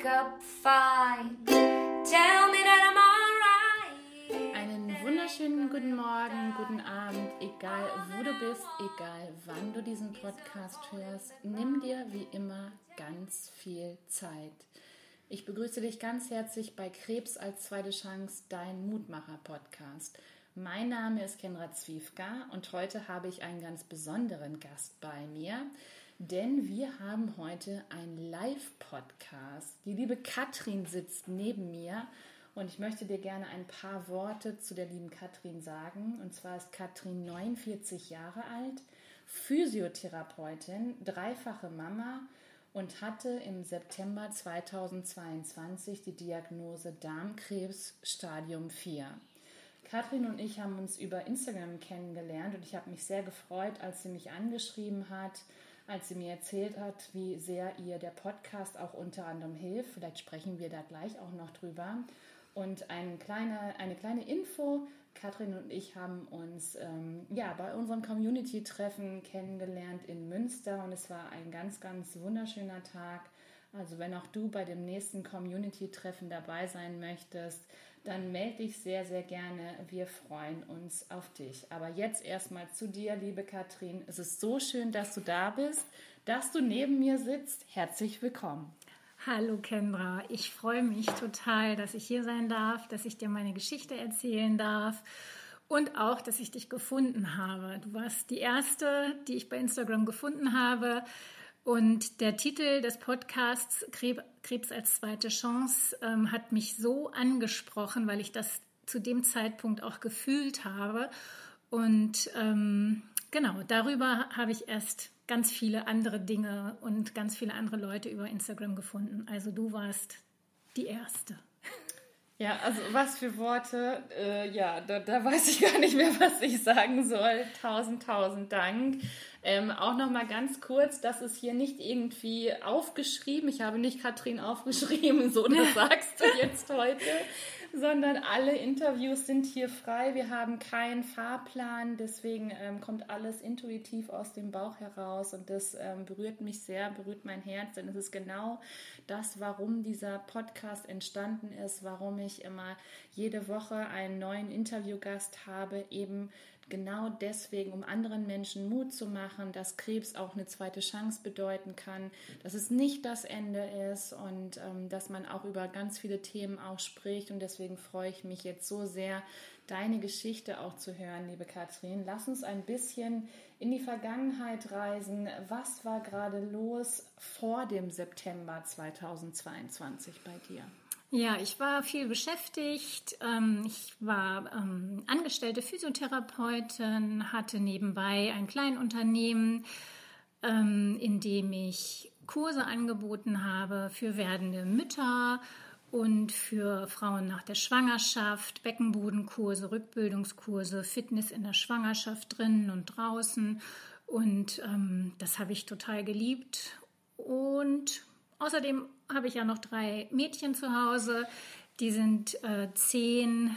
wake up fine. Tell me that I'm. Einen wunderschönen guten Morgen, guten Abend, egal wo du bist, egal wann du diesen Podcast hörst. Nimm dir wie immer ganz viel Zeit. Ich begrüße dich ganz herzlich bei Krebs als zweite Chance, dein Mutmacher-Podcast. Mein Name ist Kenra Zwiefka und heute habe ich einen ganz besonderen Gast bei mir, denn wir haben heute einen Live-Podcast. Die liebe Katrin sitzt neben mir und ich möchte dir gerne ein paar Worte zu der lieben Katrin sagen. Und zwar ist Katrin 49 Jahre alt, Physiotherapeutin, dreifache Mama und hatte im September 2022 die Diagnose Darmkrebs Stadium 4. Katrin und ich haben uns über Instagram kennengelernt und ich habe mich sehr gefreut, als sie mich angeschrieben hat, als sie mir erzählt hat, wie sehr ihr der Podcast auch unter anderem hilft. Vielleicht sprechen wir da gleich auch noch drüber. Und eine kleine, eine kleine Info. Katrin und ich haben uns ähm, ja, bei unserem Community-Treffen kennengelernt in Münster und es war ein ganz, ganz wunderschöner Tag. Also wenn auch du bei dem nächsten Community-Treffen dabei sein möchtest, dann melde dich sehr, sehr gerne. Wir freuen uns auf dich. Aber jetzt erstmal zu dir, liebe Katrin. Es ist so schön, dass du da bist, dass du neben mir sitzt. Herzlich willkommen. Hallo Kendra, ich freue mich total, dass ich hier sein darf, dass ich dir meine Geschichte erzählen darf und auch, dass ich dich gefunden habe. Du warst die erste, die ich bei Instagram gefunden habe. Und der Titel des Podcasts Krebs als zweite Chance ähm, hat mich so angesprochen, weil ich das zu dem Zeitpunkt auch gefühlt habe. Und ähm, genau, darüber habe ich erst ganz viele andere Dinge und ganz viele andere Leute über Instagram gefunden. Also du warst die Erste. Ja, also was für Worte. Äh, ja, da, da, weiß ich gar nicht mehr, was ich sagen soll. Tausend, tausend Dank. Ähm, auch noch mal ganz kurz, das ist hier nicht irgendwie aufgeschrieben. Ich habe nicht Katrin aufgeschrieben, so das sagst du jetzt heute, sondern alle Interviews sind hier frei. Wir haben keinen Fahrplan, deswegen ähm, kommt alles intuitiv aus dem Bauch heraus und das ähm, berührt mich sehr, berührt mein Herz, denn es ist genau das, warum dieser Podcast entstanden ist, warum ich immer jede Woche einen neuen Interviewgast habe, eben genau deswegen, um anderen Menschen Mut zu machen, dass Krebs auch eine zweite Chance bedeuten kann, dass es nicht das Ende ist und ähm, dass man auch über ganz viele Themen auch spricht. Und deswegen freue ich mich jetzt so sehr, deine Geschichte auch zu hören, liebe Katrin. Lass uns ein bisschen in die Vergangenheit reisen. Was war gerade los vor dem September 2022 bei dir? Ja, ich war viel beschäftigt. Ähm, ich war ähm, angestellte Physiotherapeutin, hatte nebenbei ein Kleinunternehmen, ähm, in dem ich Kurse angeboten habe für werdende Mütter und für Frauen nach der Schwangerschaft, Beckenbodenkurse, Rückbildungskurse, Fitness in der Schwangerschaft drinnen und draußen. Und das habe ich total geliebt. Und Außerdem habe ich ja noch drei Mädchen zu Hause. Die sind äh, 10,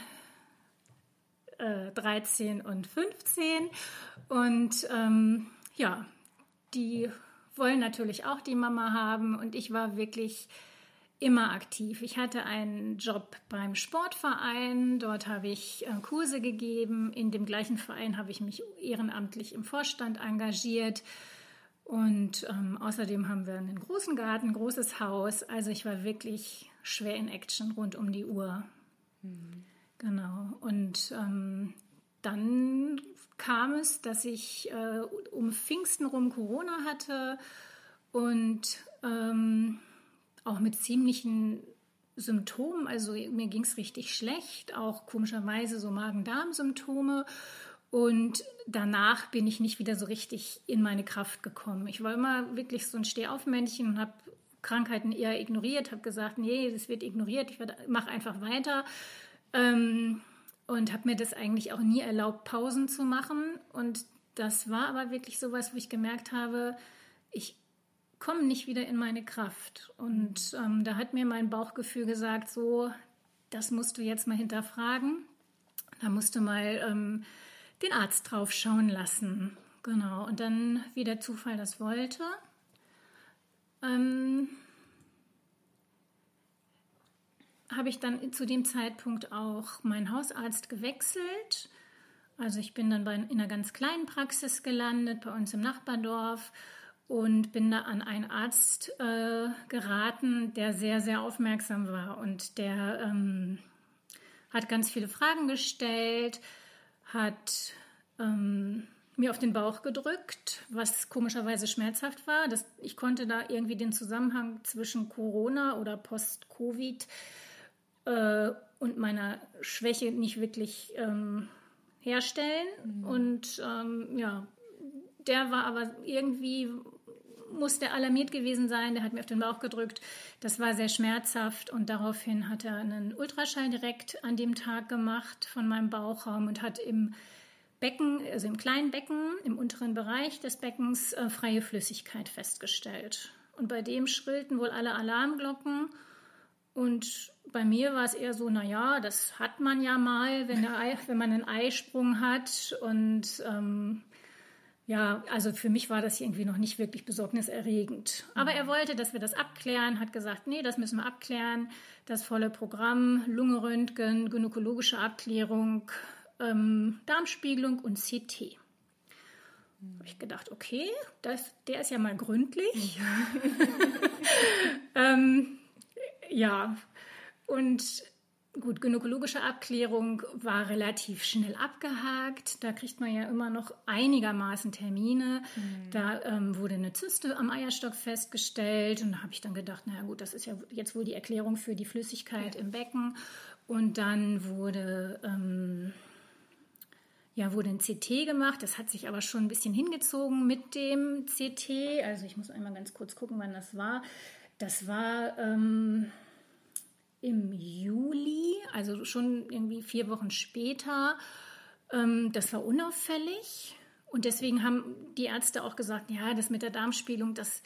äh, 13 und 15. Und ähm, ja, die wollen natürlich auch die Mama haben. Und ich war wirklich immer aktiv. Ich hatte einen Job beim Sportverein, dort habe ich äh, Kurse gegeben. In dem gleichen Verein habe ich mich ehrenamtlich im Vorstand engagiert. Und ähm, außerdem haben wir einen großen Garten, großes Haus. Also ich war wirklich schwer in Action rund um die Uhr. Mhm. Genau. Und ähm, dann kam es, dass ich äh, um Pfingsten rum Corona hatte und ähm, auch mit ziemlichen Symptomen. Also mir ging es richtig schlecht, auch komischerweise so Magen-Darm-Symptome. Und danach bin ich nicht wieder so richtig in meine Kraft gekommen. Ich war immer wirklich so ein Stehaufmännchen und habe Krankheiten eher ignoriert, habe gesagt, nee, das wird ignoriert, ich mache einfach weiter. Ähm, und habe mir das eigentlich auch nie erlaubt, Pausen zu machen. Und das war aber wirklich so was, wo ich gemerkt habe, ich komme nicht wieder in meine Kraft. Und ähm, da hat mir mein Bauchgefühl gesagt, so, das musst du jetzt mal hinterfragen. Da musst du mal ähm, den Arzt drauf schauen lassen. Genau. Und dann, wie der Zufall das wollte, ähm, habe ich dann zu dem Zeitpunkt auch meinen Hausarzt gewechselt. Also ich bin dann bei, in einer ganz kleinen Praxis gelandet, bei uns im Nachbardorf und bin da an einen Arzt äh, geraten, der sehr, sehr aufmerksam war und der ähm, hat ganz viele Fragen gestellt, hat ähm, mir auf den Bauch gedrückt, was komischerweise schmerzhaft war. Das, ich konnte da irgendwie den Zusammenhang zwischen Corona oder Post-Covid äh, und meiner Schwäche nicht wirklich ähm, herstellen. Mhm. Und ähm, ja, der war aber irgendwie, muss der alarmiert gewesen sein, der hat mir auf den Bauch gedrückt. Das war sehr schmerzhaft und daraufhin hat er einen Ultraschall direkt an dem Tag gemacht von meinem Bauchraum und hat im Becken, also im kleinen Becken, im unteren Bereich des Beckens äh, freie Flüssigkeit festgestellt. Und bei dem schrillten wohl alle Alarmglocken. Und bei mir war es eher so, naja, das hat man ja mal, wenn, Ei, wenn man einen Eisprung hat. Und ähm, ja, also für mich war das irgendwie noch nicht wirklich besorgniserregend. Aber er wollte, dass wir das abklären, hat gesagt, nee, das müssen wir abklären. Das volle Programm, Lungenröntgen, gynäkologische Abklärung, ähm, Darmspiegelung und CT. Mhm. Habe ich gedacht, okay, das, der ist ja mal gründlich. ähm, ja, und gut, gynäkologische Abklärung war relativ schnell abgehakt. Da kriegt man ja immer noch einigermaßen Termine. Mhm. Da ähm, wurde eine Zyste am Eierstock festgestellt und da habe ich dann gedacht, naja gut, das ist ja jetzt wohl die Erklärung für die Flüssigkeit ja. im Becken. Und dann wurde ähm, ja, wurde ein CT gemacht. Das hat sich aber schon ein bisschen hingezogen mit dem CT. Also ich muss einmal ganz kurz gucken, wann das war. Das war ähm, im Juli, also schon irgendwie vier Wochen später. Ähm, das war unauffällig. Und deswegen haben die Ärzte auch gesagt, ja, das mit der Darmspielung, das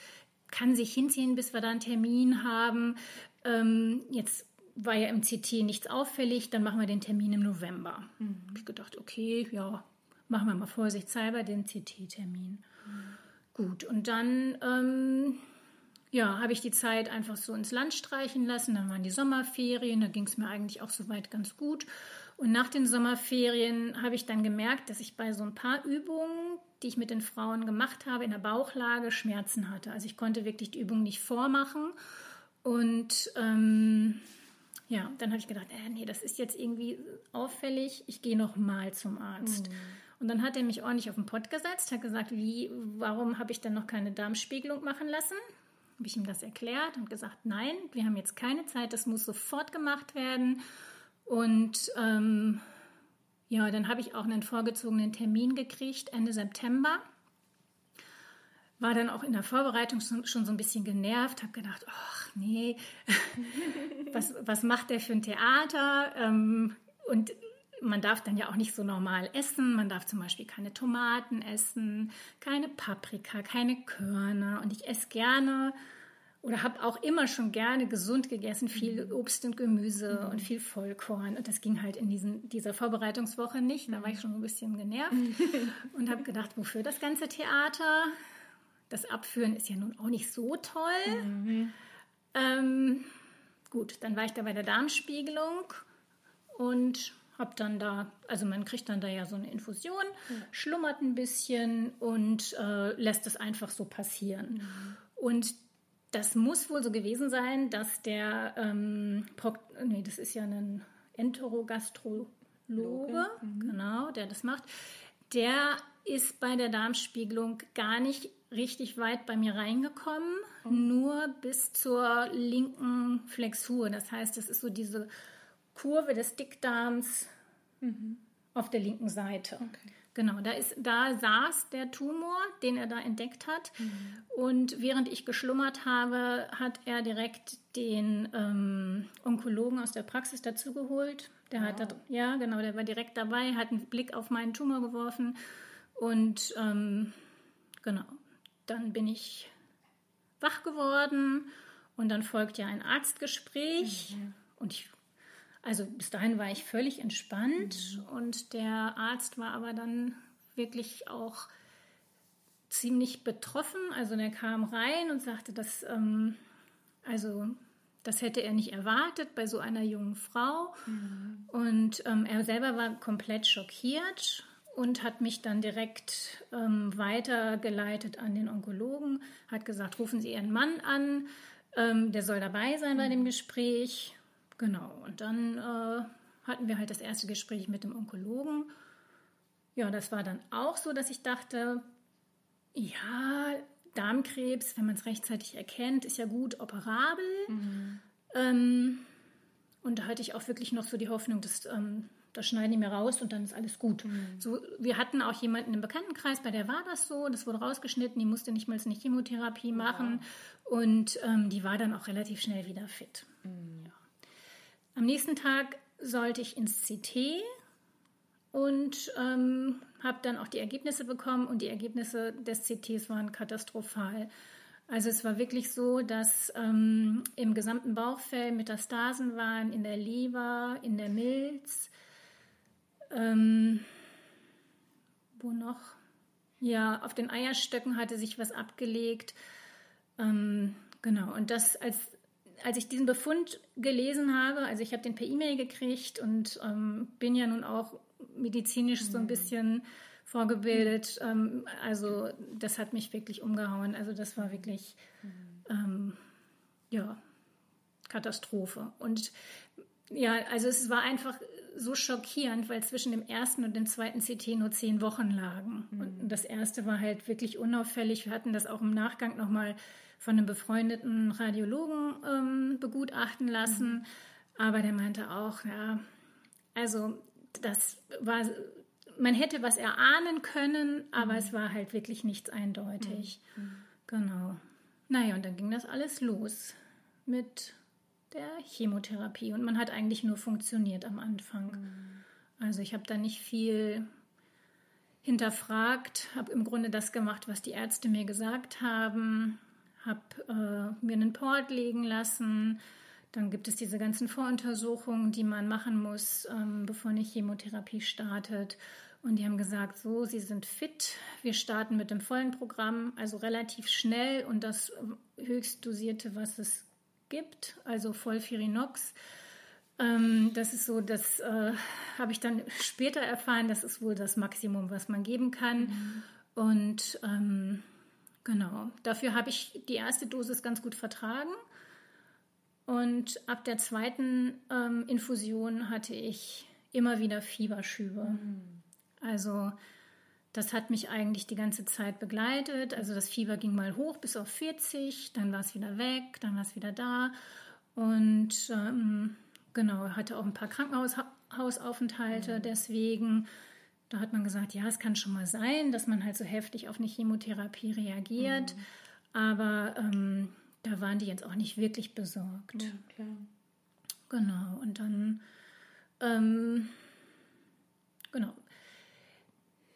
kann sich hinziehen, bis wir da einen Termin haben. Ähm, jetzt war ja im CT nichts auffällig, dann machen wir den Termin im November. Mhm. Habe ich gedacht, okay, ja, machen wir mal vorsichtshalber den CT-Termin. Mhm. Gut, und dann ähm, ja, habe ich die Zeit einfach so ins Land streichen lassen. Dann waren die Sommerferien, da ging es mir eigentlich auch soweit ganz gut. Und nach den Sommerferien habe ich dann gemerkt, dass ich bei so ein paar Übungen, die ich mit den Frauen gemacht habe, in der Bauchlage Schmerzen hatte. Also ich konnte wirklich die Übung nicht vormachen. Und ähm, ja, dann habe ich gedacht, äh, nee, das ist jetzt irgendwie auffällig, ich gehe noch mal zum Arzt. Mhm. Und dann hat er mich ordentlich auf den Pott gesetzt, hat gesagt, wie, warum habe ich denn noch keine Darmspiegelung machen lassen? Habe ich ihm das erklärt und gesagt, nein, wir haben jetzt keine Zeit, das muss sofort gemacht werden. Und ähm, ja, dann habe ich auch einen vorgezogenen Termin gekriegt, Ende September war dann auch in der Vorbereitung schon, schon so ein bisschen genervt, habe gedacht, ach nee, was, was macht der für ein Theater? Ähm, und man darf dann ja auch nicht so normal essen. Man darf zum Beispiel keine Tomaten essen, keine Paprika, keine Körner. Und ich esse gerne oder habe auch immer schon gerne gesund gegessen, viel mhm. Obst und Gemüse mhm. und viel Vollkorn. Und das ging halt in diesen, dieser Vorbereitungswoche nicht. Da war ich schon ein bisschen genervt und habe gedacht, wofür das ganze Theater? das Abführen ist ja nun auch nicht so toll. Mhm. Ähm, gut, dann war ich da bei der Darmspiegelung und habe dann da, also man kriegt dann da ja so eine Infusion, mhm. schlummert ein bisschen und äh, lässt es einfach so passieren. Mhm. Und das muss wohl so gewesen sein, dass der, ähm, nee, das ist ja ein Enterogastrologe, mhm. genau, der das macht, der ist bei der Darmspiegelung gar nicht richtig weit bei mir reingekommen, oh. nur bis zur linken Flexur. Das heißt, das ist so diese Kurve des Dickdarms mhm. auf der linken Seite. Okay. Genau, da, ist, da saß der Tumor, den er da entdeckt hat. Mhm. Und während ich geschlummert habe, hat er direkt den ähm, Onkologen aus der Praxis dazugeholt. Der wow. hat da, ja, genau, der war direkt dabei, hat einen Blick auf meinen Tumor geworfen. Und ähm, genau, dann bin ich wach geworden und dann folgt ja ein Arztgespräch. Mhm. Und ich, also bis dahin war ich völlig entspannt mhm. und der Arzt war aber dann wirklich auch ziemlich betroffen. Also der kam rein und sagte, dass, ähm, also Das hätte er nicht erwartet bei so einer jungen Frau. Mhm. Und ähm, er selber war komplett schockiert und hat mich dann direkt ähm, weitergeleitet an den Onkologen, hat gesagt, rufen Sie Ihren Mann an, ähm, der soll dabei sein bei dem Gespräch. Genau, und dann äh, hatten wir halt das erste Gespräch mit dem Onkologen. Ja, das war dann auch so, dass ich dachte, ja, Darmkrebs, wenn man es rechtzeitig erkennt, ist ja gut operabel. Mhm. Ähm, und da hatte ich auch wirklich noch so die Hoffnung, dass ähm, das schneiden die mir raus und dann ist alles gut. Mhm. So, wir hatten auch jemanden im Bekanntenkreis, bei der war das so, das wurde rausgeschnitten, die musste nicht mal eine Chemotherapie machen ja. und ähm, die war dann auch relativ schnell wieder fit. Mhm. Ja. Am nächsten Tag sollte ich ins CT und ähm, habe dann auch die Ergebnisse bekommen und die Ergebnisse des CTs waren katastrophal. Also es war wirklich so, dass ähm, im gesamten Bauchfell Metastasen waren, in der Leber, in der Milz. Ähm, wo noch? Ja, auf den Eierstöcken hatte sich was abgelegt. Ähm, genau, und das als als ich diesen Befund gelesen habe, also ich habe den per E-Mail gekriegt und ähm, bin ja nun auch medizinisch so ein mhm. bisschen vorgebildet. Ähm, also das hat mich wirklich umgehauen. Also das war wirklich, ähm, ja, Katastrophe. Und ja, also es war einfach so schockierend, weil zwischen dem ersten und dem zweiten CT nur zehn Wochen lagen. Mhm. Und das erste war halt wirklich unauffällig. Wir hatten das auch im Nachgang nochmal von einem befreundeten Radiologen ähm, begutachten lassen. Mhm. Aber der meinte auch, ja, also das war, man hätte was erahnen können, aber mhm. es war halt wirklich nichts eindeutig. Mhm. mhm. Genau. Naja, und dann ging das alles los mit der Chemotherapie und man hat eigentlich nur funktioniert am Anfang. Mhm. Also ich habe da nicht viel hinterfragt, habe im Grunde das gemacht, was die Ärzte mir gesagt haben, habe äh, mir einen Port legen lassen, dann gibt es diese ganzen Voruntersuchungen, die man machen muss, ähm, bevor eine Chemotherapie startet. Und die haben gesagt, so, Sie sind fit, wir starten mit dem vollen Programm, also relativ schnell und das höchst dosierte, was es gibt, also Vollfirinox. Ähm, das ist so, das äh, habe ich dann später erfahren, das ist wohl das Maximum, was man geben kann. Mhm. Und ähm, genau, dafür habe ich die erste Dosis ganz gut vertragen. Und ab der zweiten ähm, Infusion hatte ich immer wieder Fieberschübe. Mhm. Also das hat mich eigentlich die ganze Zeit begleitet. Also das Fieber ging mal hoch bis auf 40, dann war es wieder weg, dann war es wieder da. Und ähm, genau, hatte auch ein paar Krankenhausaufenthalte. Mhm. Deswegen, da hat man gesagt, ja, es kann schon mal sein, dass man halt so heftig auf eine Chemotherapie reagiert. Mhm. Aber ähm, da waren die jetzt auch nicht wirklich besorgt. Ja, klar. Genau, und dann, ähm, genau,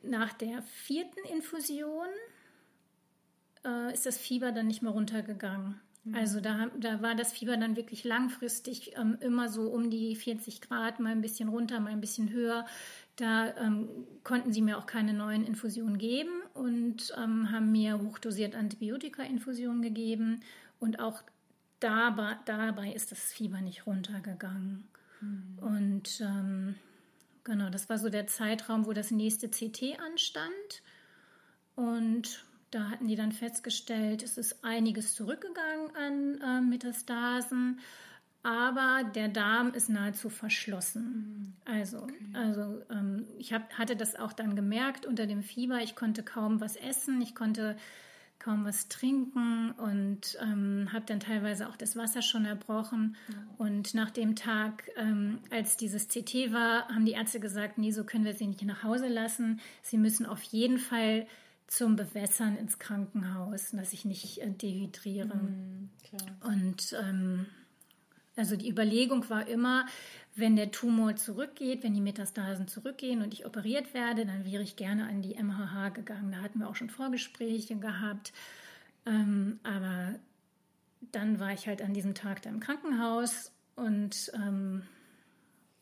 nach der vierten Infusion äh, ist das Fieber dann nicht mehr runtergegangen. Mhm. Also da, da war das Fieber dann wirklich langfristig ähm, immer so um die 40 Grad, mal ein bisschen runter, mal ein bisschen höher. Da ähm, konnten sie mir auch keine neuen Infusionen geben und ähm, haben mir hochdosiert Antibiotika-Infusionen gegeben und auch dabei, dabei ist das Fieber nicht runtergegangen. Mhm. Und ähm, genau, das war so der Zeitraum, wo das nächste CT anstand. Und da hatten die dann festgestellt, es ist einiges zurückgegangen an äh, Metastasen, aber der Darm ist nahezu verschlossen. Mhm. Also, okay. also ähm, ich hab, hatte das auch dann gemerkt unter dem Fieber. Ich konnte kaum was essen, ich konnte kaum was trinken und ähm, habe dann teilweise auch das Wasser schon erbrochen. Ja. Und nach dem Tag, ähm, als dieses CT war, haben die Ärzte gesagt, nee, so können wir sie nicht nach Hause lassen. Sie müssen auf jeden Fall zum Bewässern ins Krankenhaus, dass ich nicht äh, dehydriere. Mhm, und ähm, also die Überlegung war immer, wenn der Tumor zurückgeht, wenn die Metastasen zurückgehen und ich operiert werde, dann wäre ich gerne an die MHH gegangen. Da hatten wir auch schon Vorgespräche gehabt. Ähm, aber dann war ich halt an diesem Tag da im Krankenhaus und ähm,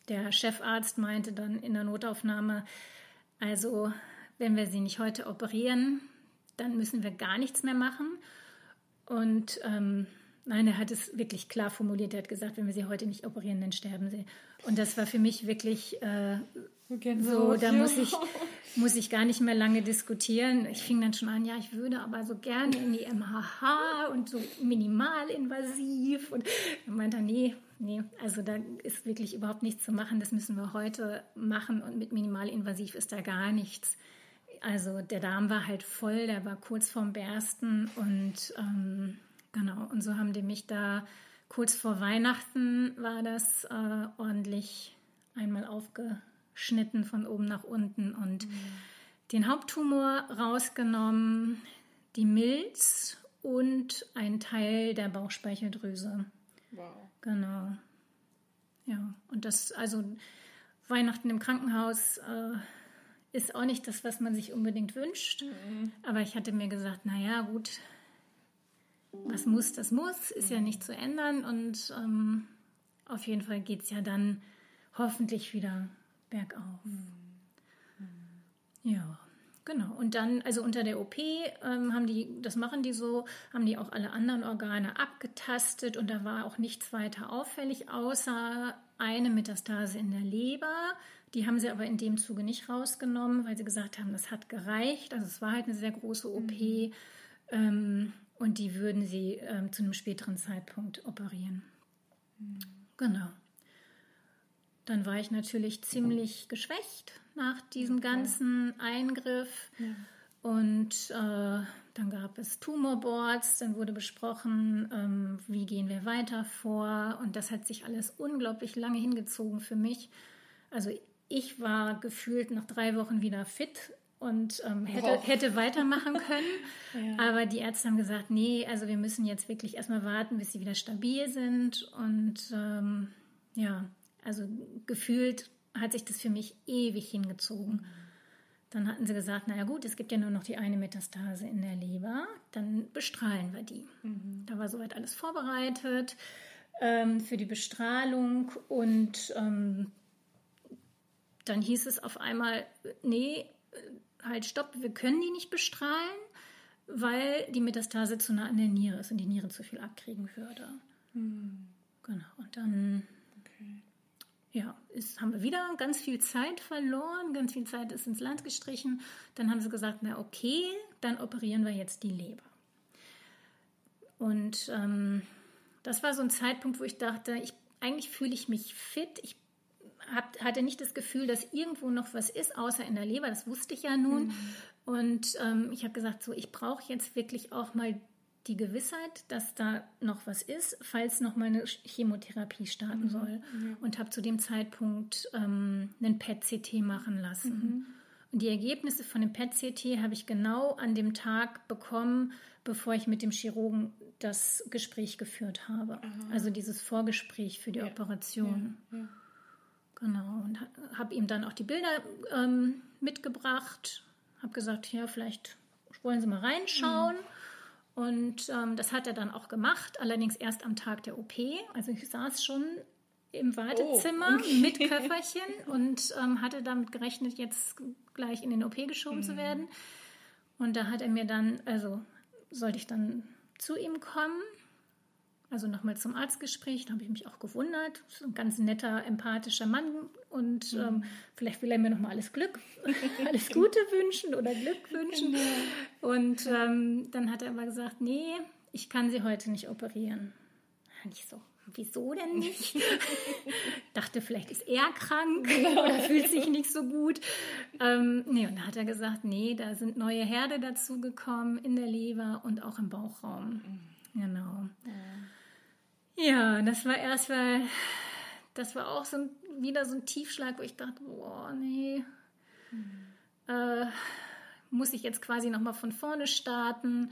der Chefarzt meinte dann in der Notaufnahme, also wenn wir sie nicht heute operieren, dann müssen wir gar nichts mehr machen. Und ähm, nein, er hat es wirklich klar formuliert. Er hat gesagt, wenn wir sie heute nicht operieren, dann sterben sie. Und das war für mich wirklich äh, so, da muss ich, muss ich gar nicht mehr lange diskutieren. Ich fing dann schon an, ja, ich würde aber so gerne in die MHH und so minimalinvasiv. Und er meinte, nee, nee, also da ist wirklich überhaupt nichts zu machen. Das müssen wir heute machen und mit minimalinvasiv ist da gar nichts. Also der Darm war halt voll, der war kurz vorm Bersten und ähm, genau, und so haben die mich da kurz vor Weihnachten war das äh, ordentlich einmal aufgeschnitten von oben nach unten und mhm. den Haupttumor rausgenommen, die Milz und ein Teil der Bauchspeicheldrüse. Wow. Genau. Ja, und das, also Weihnachten im Krankenhaus äh, ist auch nicht das, was man sich unbedingt wünscht. Mhm. Aber ich hatte mir gesagt, naja, gut, was muss, das muss, ist ja nicht zu ändern. Und ähm, auf jeden Fall geht es ja dann hoffentlich wieder bergauf. Ja. Genau. Und dann, also unter der OP ähm, haben die, das machen die so, haben die auch alle anderen Organe abgetastet und da war auch nichts weiter auffällig, außer eine Metastase in der Leber. Die haben sie aber in dem Zuge nicht rausgenommen, weil sie gesagt haben, das hat gereicht. Also es war halt eine sehr große OP mhm. ähm, und die würden sie ähm, zu einem späteren Zeitpunkt operieren. Mhm. Genau. Dann war ich natürlich ziemlich geschwächt nach diesem ganzen Eingriff. Ja. Und äh, dann gab es Tumorboards, dann wurde besprochen, ähm, wie gehen wir weiter vor. Und das hat sich alles unglaublich lange hingezogen für mich. Also ich war gefühlt nach drei Wochen wieder fit und ähm, hätte, wow. hätte weitermachen können. ja. Aber die Ärzte haben gesagt, nee, also wir müssen jetzt wirklich erstmal warten, bis sie wieder stabil sind. Und ähm, ja, also gefühlt hat sich das für mich ewig hingezogen. Dann hatten sie gesagt, naja gut, es gibt ja nur noch die eine Metastase in der Leber, dann bestrahlen wir die. Mhm. Da war soweit alles vorbereitet ähm, für die Bestrahlung und ähm, dann hieß es auf einmal, nee, halt stopp, wir können die nicht bestrahlen, weil die Metastase zu nah an der Niere ist und die Niere zu viel abkriegen würde. Mhm. Genau, und dann ja, ist, haben wir wieder ganz viel Zeit verloren, ganz viel Zeit ist ins Land gestrichen. Dann haben sie gesagt, na okay, dann operieren wir jetzt die Leber. Und ähm, das war so ein Zeitpunkt, wo ich dachte, ich, eigentlich fühle ich mich fit. Ich hab, hatte nicht das Gefühl, dass irgendwo noch was ist, außer in der Leber. Das wusste ich ja nun. Mhm. Und ähm, ich habe gesagt, so, ich brauche jetzt wirklich auch mal die Gewissheit, dass da noch was ist, falls noch mal eine Chemotherapie starten mhm. soll. Ja. Und habe zu dem Zeitpunkt ähm, einen PET-CT machen lassen. Mhm. Und die Ergebnisse von dem PET-CT habe ich genau an dem Tag bekommen, bevor ich mit dem Chirurgen das Gespräch geführt habe. Aha. Also dieses Vorgespräch für die ja. Operation. Ja. Genau. Und habe ihm dann auch die Bilder ähm, mitgebracht. Habe gesagt, ja, vielleicht wollen Sie mal reinschauen. Mhm. Und ähm, das hat er dann auch gemacht, allerdings erst am Tag der OP. Also ich saß schon im Wartezimmer oh, okay. mit Köfferchen und ähm, hatte damit gerechnet, jetzt gleich in den OP geschoben mhm. zu werden. Und da hat er mir dann, also sollte ich dann zu ihm kommen also nochmal zum Arztgespräch, da habe ich mich auch gewundert. So ein ganz netter, empathischer Mann und mhm. ähm, vielleicht will er mir nochmal alles Glück, alles Gute wünschen oder Glück wünschen. Genau. Und ähm, dann hat er aber gesagt, nee, ich kann sie heute nicht operieren. Und ich so, wieso denn nicht? Dachte, vielleicht ist er krank genau. oder fühlt sich nicht so gut. Ähm, nee, und dann hat er gesagt, nee, da sind neue Herde dazugekommen in der Leber und auch im Bauchraum. Mhm. Genau. Ja. Ja, das war erstmal, das war auch so ein, wieder so ein Tiefschlag, wo ich dachte, boah, nee, mhm. äh, muss ich jetzt quasi nochmal von vorne starten.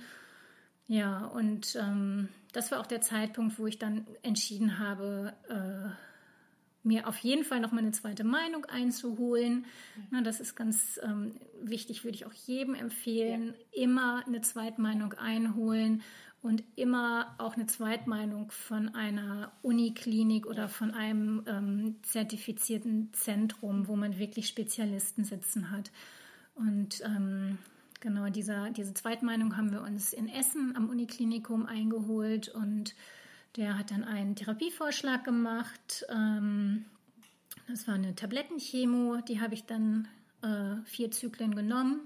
Ja, und ähm, das war auch der Zeitpunkt, wo ich dann entschieden habe, äh, mir auf jeden Fall nochmal eine zweite Meinung einzuholen. Mhm. Na, das ist ganz ähm, wichtig, würde ich auch jedem empfehlen. Ja. Immer eine Zweitmeinung einholen und immer auch eine Zweitmeinung von einer Uniklinik oder von einem ähm, zertifizierten Zentrum, wo man wirklich Spezialisten sitzen hat. Und ähm, genau dieser, diese Zweitmeinung haben wir uns in Essen am Uniklinikum eingeholt und Der hat dann einen Therapievorschlag gemacht. Ähm, das war eine Tablettenchemo, die habe ich dann äh, vier Zyklen genommen.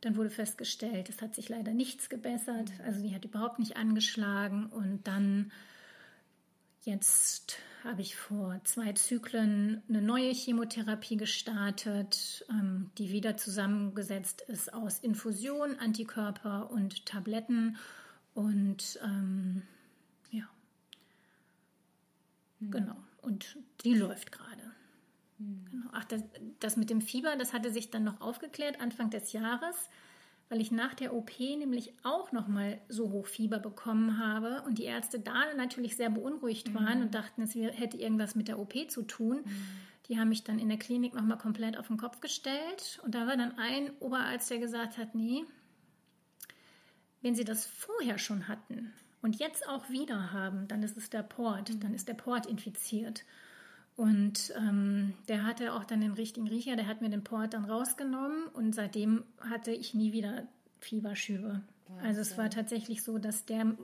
Dann wurde festgestellt, es hat sich leider nichts gebessert. Also die hat überhaupt nicht angeschlagen. Und dann jetzt habe ich vor zwei Zyklen eine neue Chemotherapie gestartet, ähm, die wieder zusammengesetzt ist aus Infusion, Antikörper und Tabletten. Und ähm, ja, mhm. genau. Und die läuft gerade. Genau. Ach, das, das mit dem Fieber, das hatte sich dann noch aufgeklärt Anfang des Jahres weil ich nach der OP nämlich auch noch mal so hoch Fieber bekommen habe und die Ärzte da natürlich sehr beunruhigt waren mhm. und dachten, es hätte irgendwas mit der OP zu tun. Mhm. Die haben mich dann in der Klinik noch mal komplett auf den Kopf gestellt und da war dann ein Oberarzt, der gesagt hat, nee, wenn Sie das vorher schon hatten und jetzt auch wieder haben, dann ist es der Port, mhm. dann ist der Port infiziert. Und ähm, der hatte auch dann den richtigen Riecher, der hat mir den Port dann rausgenommen und seitdem hatte ich nie wieder Fieberschübe. Also es war tatsächlich so, dass der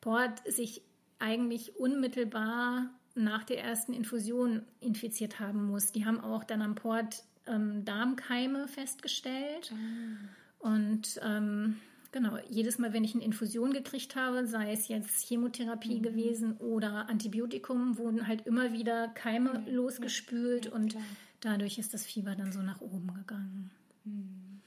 Port sich eigentlich unmittelbar nach der ersten Infusion infiziert haben muss. Die haben auch dann am Port ähm, Darmkeime festgestellt. Ah. Und ähm, Genau, jedes Mal, wenn ich eine Infusion gekriegt habe, sei es jetzt Chemotherapie mhm. gewesen oder Antibiotikum, wurden halt immer wieder Keime mhm. losgespült ja, und klar. dadurch ist das Fieber dann so nach oben gegangen. Mhm.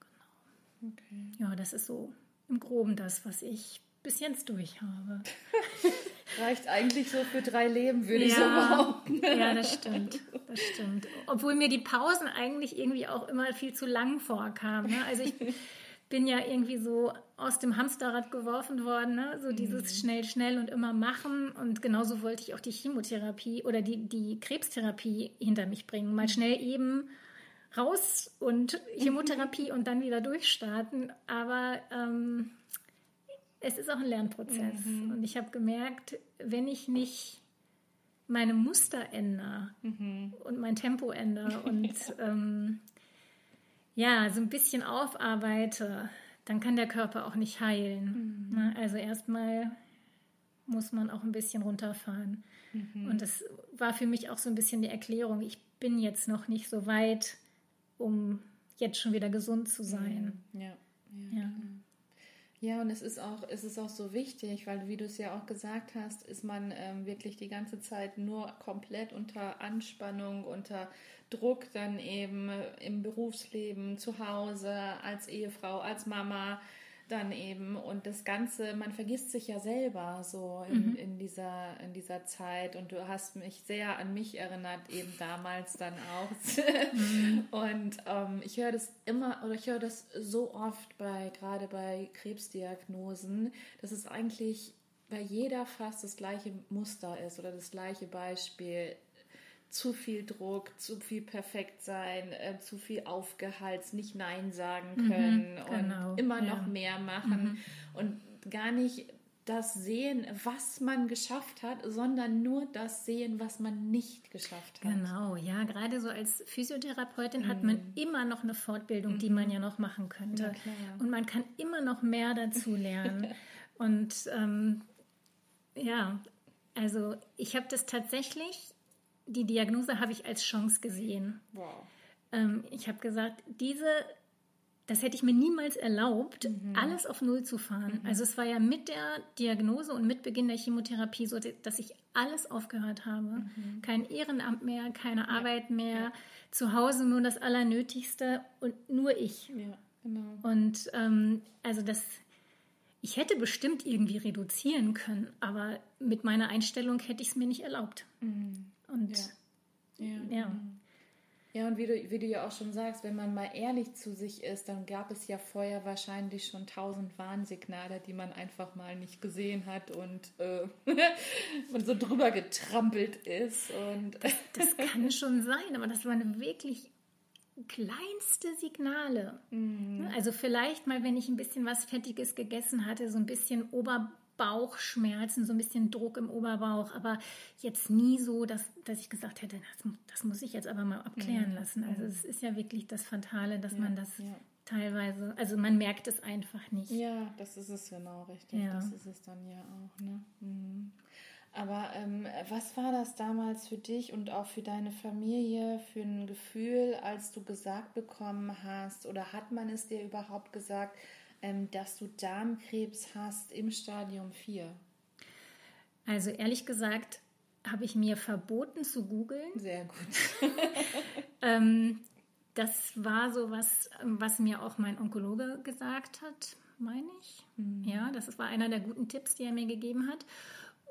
Genau. Okay. Ja, das ist so im Groben das, was ich bis jetzt durch habe. Reicht eigentlich so für drei Leben, würde ja, ich so behaupten. Ja, das stimmt. Das stimmt. Obwohl mir die Pausen eigentlich irgendwie auch immer viel zu lang vorkamen. Ne? Also ich bin ja irgendwie so aus dem Hamsterrad geworfen worden, ne? so dieses mhm. schnell, schnell und immer machen. Und genauso wollte ich auch die Chemotherapie oder die, die Krebstherapie hinter mich bringen. Mal schnell eben raus und Chemotherapie und dann wieder durchstarten. Aber ähm, es ist auch ein Lernprozess. Mhm. Und ich habe gemerkt, wenn ich nicht meine Muster ändere mhm. und mein Tempo ändere und ähm, ja, so ein bisschen aufarbeite, dann kann der Körper auch nicht heilen. Mhm. Ne? Also erstmal muss man auch ein bisschen runterfahren. Mhm. Und das war für mich auch so ein bisschen die Erklärung. Ich bin jetzt noch nicht so weit, um jetzt schon wieder gesund zu sein. Ja, ja. ja. Ja. Und es ist auch, es ist auch so wichtig, weil wie du es ja auch gesagt hast, ist man ähm, wirklich die ganze Zeit nur komplett unter Anspannung, unter Druck dann eben im Berufsleben, zu Hause, als Ehefrau, als Mama dann eben und das Ganze, man vergisst sich ja selber so in, mhm. in, dieser, in dieser Zeit und du hast mich sehr an mich erinnert, eben damals dann auch. mhm. Und ähm, ich höre das immer oder ich höre das so oft bei, gerade bei Krebsdiagnosen, dass es eigentlich bei jeder fast das gleiche Muster ist oder das gleiche Beispiel zu viel Druck, zu viel perfekt sein, äh, zu viel aufgehalst, nicht Nein sagen mhm, können mhm, genau, und immer ja. noch mehr machen mhm. und gar nicht das sehen, was man geschafft hat, sondern nur das sehen, was man nicht geschafft hat. Genau, ja, gerade so als Physiotherapeutin mhm. hat man mhm. immer noch eine Fortbildung, die man mhm. ja noch machen könnte. Und man kann immer noch mehr dazu lernen. und ähm, ja, also ich habe das tatsächlich die Diagnose habe ich als Chance gesehen. Wow. Ähm, ich habe gesagt, diese, das hätte ich mir niemals erlaubt, mhm. alles auf Null zu fahren. Mhm. Also es war ja mit der Diagnose und mit Beginn der Chemotherapie so, dass ich alles aufgehört habe. Mhm. Kein Ehrenamt mehr, keine ja. Arbeit mehr, ja. zu Hause nur das Allernötigste und nur ich. Ja, genau. Und ähm, also das, ich hätte bestimmt irgendwie reduzieren können, aber mit meiner Einstellung hätte ich es mir nicht erlaubt. Mhm. Und ja. ja. ja. Ja, und wie du, wie du ja auch schon sagst, wenn man mal ehrlich zu sich ist, dann gab es ja vorher wahrscheinlich schon tausend Warnsignale, die man einfach mal nicht gesehen hat und äh, man so drüber getrampelt ist. Und das, das kann schon sein, aber das waren wirklich kleinste Signale. Mhm. Also vielleicht mal, wenn ich ein bisschen was Fettiges gegessen hatte, so ein bisschen Ober Bauchschmerzen, so ein bisschen Druck im Oberbauch, aber jetzt nie so, dass, dass ich gesagt hätte, das, das muss ich jetzt aber mal abklären lassen. Also es ist ja wirklich das Fatale, dass ja, man das, ja. teilweise. Also man merkt es einfach nicht. Ja, das ist es genau, richtig. Ja. Das ist es dann ja auch. Ne? Mhm. Aber ähm, was war das damals für dich und auch für deine Familie für ein Gefühl, als du gesagt bekommen hast, oder hat man es dir überhaupt gesagt, ähm, dass du Darmkrebs hast im Stadium 4? Also ehrlich gesagt habe ich mir verboten zu googeln. Sehr gut. Ähm, das war so was, was mir auch mein Onkologe gesagt hat, meine ich. Ja, das war einer der guten Tipps, die er mir gegeben hat.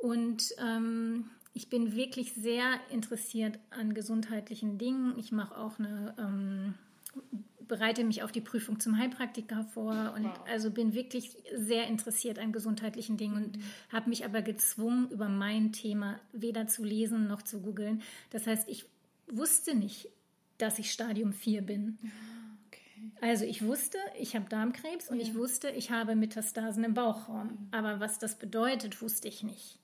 Und ähm, ich bin wirklich sehr interessiert an gesundheitlichen Dingen. Ich mache auch eine, ähm, bereite mich auf die Prüfung zum Heilpraktiker vor und Wow. also bin wirklich sehr interessiert an gesundheitlichen Dingen und habe mich aber gezwungen, über mein Thema weder zu lesen noch zu googeln. Das heißt, ich wusste nicht, dass ich Stadium 4 bin. Okay. Also ich wusste, ich habe Darmkrebs und ich wusste, ich habe Metastasen im Bauchraum. Aber was das bedeutet, wusste ich nicht.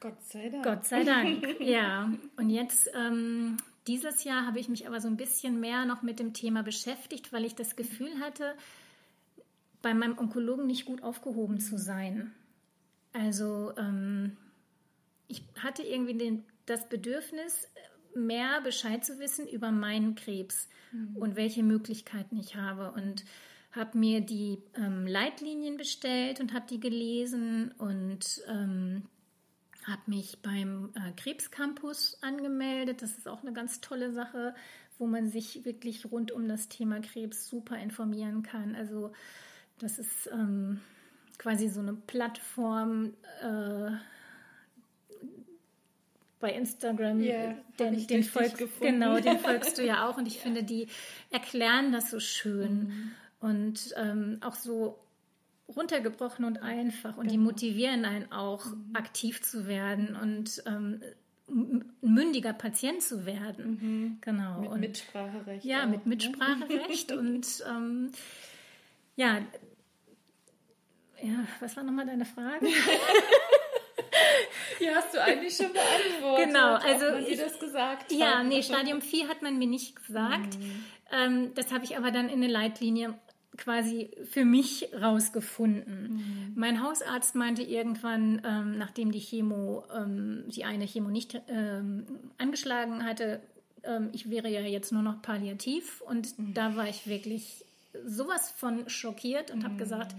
Gott sei Dank. Gott sei Dank. ja. Und jetzt, ähm, dieses Jahr habe ich mich aber so ein bisschen mehr noch mit dem Thema beschäftigt, weil ich das Gefühl hatte, bei meinem Onkologen nicht gut aufgehoben zu sein. Also ähm, ich hatte irgendwie den, das Bedürfnis, mehr Bescheid zu wissen über meinen Krebs und welche Möglichkeiten ich habe. Und habe mir die ähm, Leitlinien bestellt und habe die gelesen und ähm, habe mich beim äh, Krebscampus angemeldet. Das ist auch eine ganz tolle Sache, wo man sich wirklich rund um das Thema Krebs super informieren kann. Also das ist ähm, quasi so eine Plattform äh, bei Instagram. Ja, hab den, den, durch dich folg, gefunden. genau, den folgst du ja auch. Und ich finde, die erklären das so schön Mhm. und ähm, auch so runtergebrochen und einfach. Und die Genau. motivieren einen auch, Mhm. aktiv zu werden und ähm, mündiger Patient zu werden. Genau. Mhm. Mit und Mitspracherecht. ja, auch, mit ne? Mitspracherecht und ähm, ja. Ja, was war nochmal deine Frage? Die hast du eigentlich schon beantwortet. Genau, also man ich- das gesagt Ja, hat. nee, Stadium 4 hat man mir nicht gesagt. Ähm, das habe ich aber dann in der Leitlinie quasi für mich rausgefunden. Mein Hausarzt meinte irgendwann, ähm, nachdem die Chemo, ähm, die eine Chemo nicht ähm, angeschlagen hatte, ähm, ich wäre ja jetzt nur noch palliativ. Und da war ich wirklich sowas von schockiert und habe gesagt,